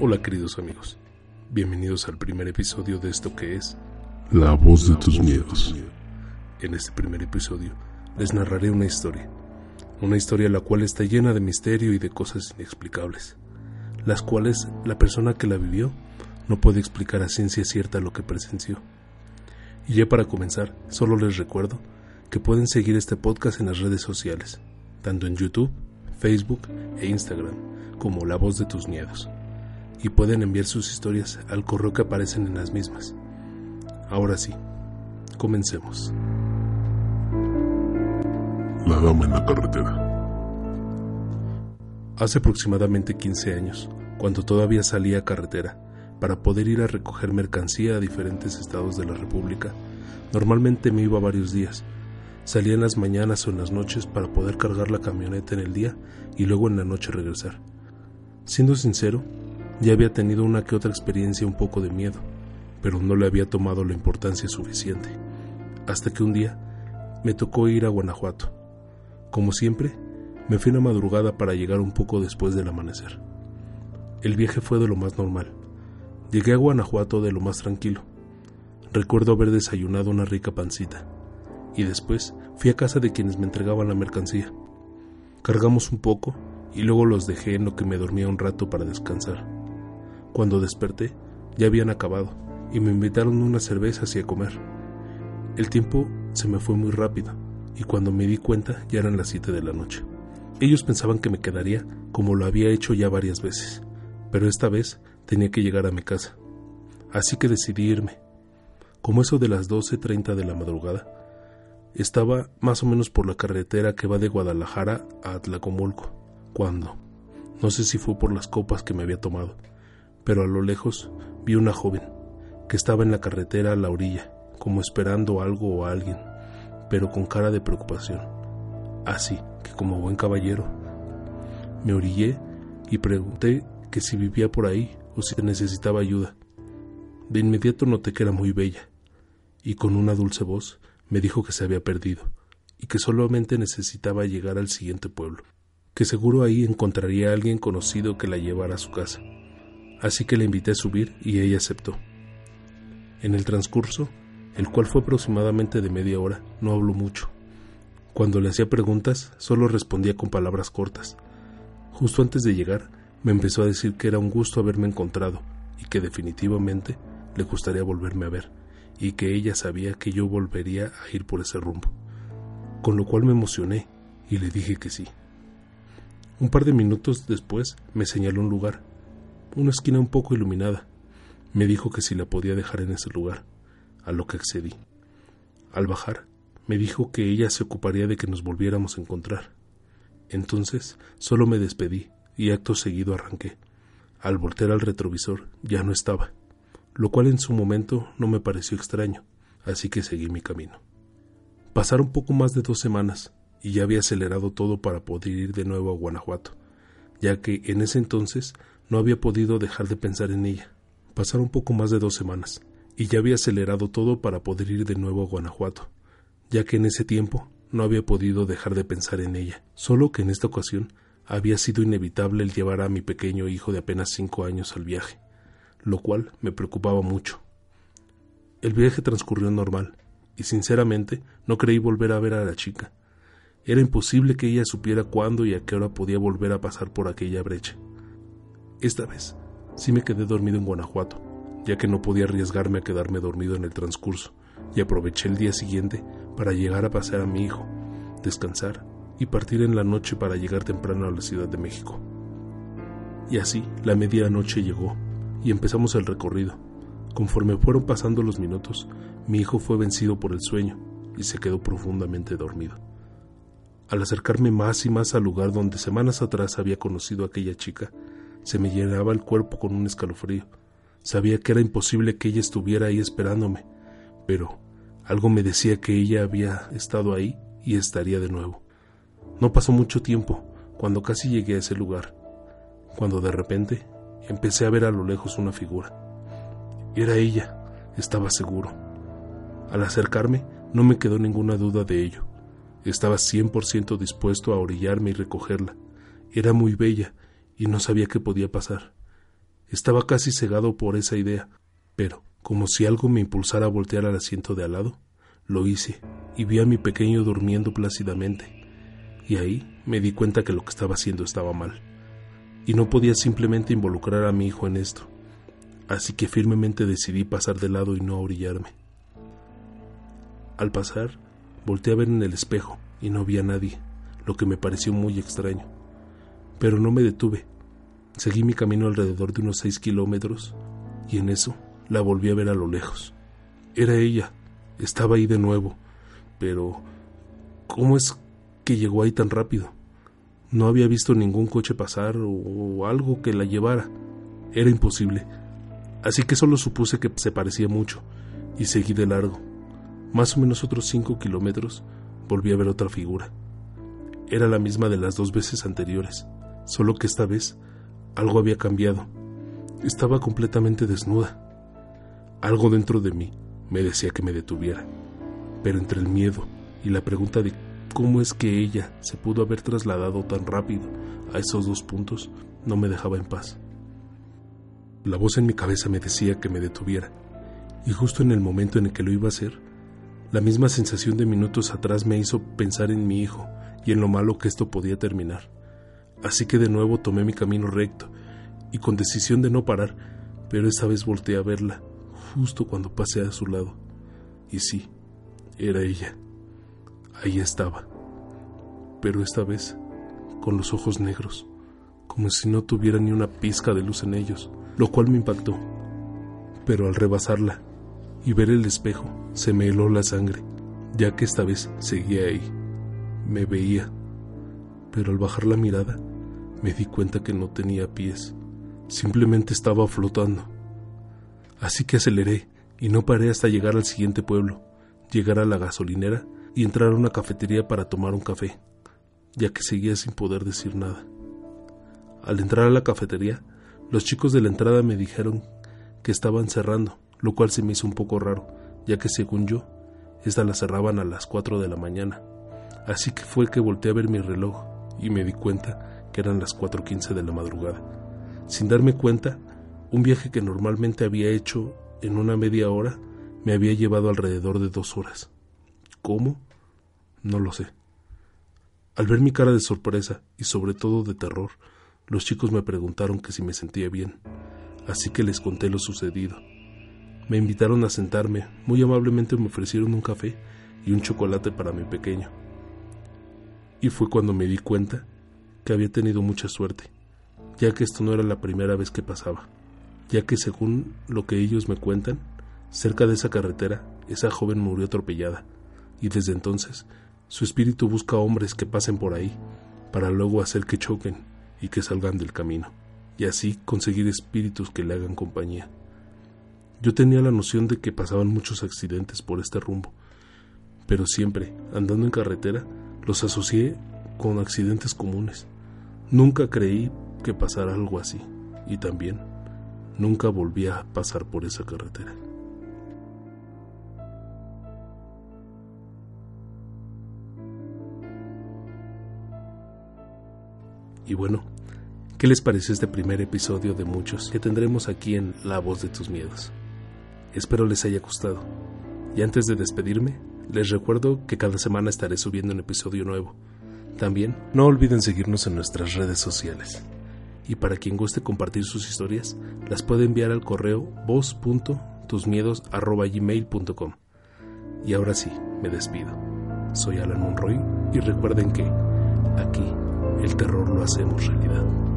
Hola queridos amigos, bienvenidos al primer episodio de esto que es La voz de tus miedos. En este primer episodio les narraré una historia, una historia la cual está llena de misterio y de cosas inexplicables, las cuales la persona que la vivió no puede explicar a ciencia cierta lo que presenció. Y ya para comenzar, solo les recuerdo que pueden seguir este podcast en las redes sociales, tanto en YouTube, Facebook e Instagram, como La Voz de tus Miedos, y pueden enviar sus historias al correo que aparecen en las mismas. Ahora sí, comencemos. La dama en la carretera. Hace aproximadamente 15 años, cuando todavía salía a carretera, para poder ir a recoger mercancía a diferentes estados de la República, normalmente me iba varios días, Salía en las mañanas o en las noches para poder cargar la camioneta en el día y luego en la noche regresar. Siendo sincero, ya había tenido una que otra experiencia un poco de miedo, pero no le había tomado la importancia suficiente. Hasta que un día me tocó ir a Guanajuato. Como siempre, me fui una madrugada para llegar un poco después del amanecer. El viaje fue de lo más normal. Llegué a Guanajuato de lo más tranquilo. Recuerdo haber desayunado una rica pancita y después fui a casa de quienes me entregaban la mercancía. Cargamos un poco y luego los dejé en lo que me dormía un rato para descansar. Cuando desperté, ya habían acabado y me invitaron unas cervezas y a comer. El tiempo se me fue muy rápido y cuando me di cuenta ya eran las 7 de la noche. Ellos pensaban que me quedaría como lo había hecho ya varias veces, pero esta vez tenía que llegar a mi casa. Así que decidí irme. Como eso de las 12.30 de la madrugada, estaba más o menos por la carretera que va de Guadalajara a Atlacomulco, cuando, no sé si fue por las copas que me había tomado, pero a lo lejos vi una joven que estaba en la carretera a la orilla, como esperando algo o a alguien, pero con cara de preocupación. Así que como buen caballero, me orillé y pregunté que si vivía por ahí o si necesitaba ayuda. De inmediato noté que era muy bella, y con una dulce voz me dijo que se había perdido y que solamente necesitaba llegar al siguiente pueblo, que seguro ahí encontraría a alguien conocido que la llevara a su casa. Así que la invité a subir y ella aceptó. En el transcurso, el cual fue aproximadamente de media hora, no habló mucho. Cuando le hacía preguntas, solo respondía con palabras cortas. Justo antes de llegar, me empezó a decir que era un gusto haberme encontrado y que definitivamente le gustaría volverme a ver y que ella sabía que yo volvería a ir por ese rumbo, con lo cual me emocioné y le dije que sí. Un par de minutos después me señaló un lugar, una esquina un poco iluminada. Me dijo que si la podía dejar en ese lugar, a lo que accedí. Al bajar, me dijo que ella se ocuparía de que nos volviéramos a encontrar. Entonces solo me despedí y acto seguido arranqué. Al voltear al retrovisor ya no estaba lo cual en su momento no me pareció extraño, así que seguí mi camino. Pasaron poco más de dos semanas y ya había acelerado todo para poder ir de nuevo a Guanajuato, ya que en ese entonces no había podido dejar de pensar en ella. Pasaron poco más de dos semanas y ya había acelerado todo para poder ir de nuevo a Guanajuato, ya que en ese tiempo no había podido dejar de pensar en ella, solo que en esta ocasión había sido inevitable el llevar a mi pequeño hijo de apenas cinco años al viaje lo cual me preocupaba mucho. El viaje transcurrió normal, y sinceramente no creí volver a ver a la chica. Era imposible que ella supiera cuándo y a qué hora podía volver a pasar por aquella brecha. Esta vez sí me quedé dormido en Guanajuato, ya que no podía arriesgarme a quedarme dormido en el transcurso, y aproveché el día siguiente para llegar a pasear a mi hijo, descansar y partir en la noche para llegar temprano a la Ciudad de México. Y así la medianoche llegó y empezamos el recorrido. Conforme fueron pasando los minutos, mi hijo fue vencido por el sueño y se quedó profundamente dormido. Al acercarme más y más al lugar donde semanas atrás había conocido a aquella chica, se me llenaba el cuerpo con un escalofrío. Sabía que era imposible que ella estuviera ahí esperándome, pero algo me decía que ella había estado ahí y estaría de nuevo. No pasó mucho tiempo cuando casi llegué a ese lugar, cuando de repente empecé a ver a lo lejos una figura. Era ella, estaba seguro. Al acercarme, no me quedó ninguna duda de ello. Estaba 100% dispuesto a orillarme y recogerla. Era muy bella y no sabía qué podía pasar. Estaba casi cegado por esa idea, pero, como si algo me impulsara a voltear al asiento de al lado, lo hice y vi a mi pequeño durmiendo plácidamente. Y ahí me di cuenta que lo que estaba haciendo estaba mal. Y no podía simplemente involucrar a mi hijo en esto. Así que firmemente decidí pasar de lado y no orillarme. Al pasar, volteé a ver en el espejo y no vi a nadie, lo que me pareció muy extraño. Pero no me detuve. Seguí mi camino alrededor de unos seis kilómetros y en eso la volví a ver a lo lejos. Era ella, estaba ahí de nuevo, pero ¿cómo es que llegó ahí tan rápido? No había visto ningún coche pasar o algo que la llevara. Era imposible. Así que solo supuse que se parecía mucho y seguí de largo. Más o menos otros cinco kilómetros volví a ver otra figura. Era la misma de las dos veces anteriores, solo que esta vez algo había cambiado. Estaba completamente desnuda. Algo dentro de mí me decía que me detuviera, pero entre el miedo y la pregunta de cómo es que ella se pudo haber trasladado tan rápido a esos dos puntos no me dejaba en paz. La voz en mi cabeza me decía que me detuviera, y justo en el momento en el que lo iba a hacer, la misma sensación de minutos atrás me hizo pensar en mi hijo y en lo malo que esto podía terminar. Así que de nuevo tomé mi camino recto y con decisión de no parar, pero esta vez volteé a verla justo cuando pasé a su lado. Y sí, era ella. Ahí estaba. Pero esta vez con los ojos negros, como si no tuviera ni una pizca de luz en ellos, lo cual me impactó. Pero al rebasarla y ver el espejo, se me heló la sangre, ya que esta vez seguía ahí. Me veía, pero al bajar la mirada, me di cuenta que no tenía pies, simplemente estaba flotando. Así que aceleré y no paré hasta llegar al siguiente pueblo, llegar a la gasolinera y entrar a una cafetería para tomar un café, ya que seguía sin poder decir nada. Al entrar a la cafetería, los chicos de la entrada me dijeron que estaban cerrando, lo cual se me hizo un poco raro, ya que según yo, esta la cerraban a las 4 de la mañana. Así que fue que volteé a ver mi reloj y me di cuenta que eran las 4.15 de la madrugada. Sin darme cuenta, un viaje que normalmente había hecho en una media hora me había llevado alrededor de dos horas. ¿Cómo? No lo sé. Al ver mi cara de sorpresa y sobre todo de terror, los chicos me preguntaron que si me sentía bien, así que les conté lo sucedido. Me invitaron a sentarme, muy amablemente me ofrecieron un café y un chocolate para mi pequeño. Y fue cuando me di cuenta que había tenido mucha suerte, ya que esto no era la primera vez que pasaba, ya que según lo que ellos me cuentan, cerca de esa carretera, esa joven murió atropellada, y desde entonces su espíritu busca hombres que pasen por ahí, para luego hacer que choquen y que salgan del camino, y así conseguir espíritus que le hagan compañía. Yo tenía la noción de que pasaban muchos accidentes por este rumbo, pero siempre, andando en carretera, los asocié con accidentes comunes. Nunca creí que pasara algo así, y también nunca volví a pasar por esa carretera. Y bueno, ¿qué les parece este primer episodio de muchos que tendremos aquí en La voz de tus miedos? Espero les haya gustado. Y antes de despedirme, les recuerdo que cada semana estaré subiendo un episodio nuevo. También no olviden seguirnos en nuestras redes sociales. Y para quien guste compartir sus historias, las puede enviar al correo voz.tusmiedos.gmail.com. Y ahora sí, me despido. Soy Alan Monroy y recuerden que aquí el terror lo hacemos realidad.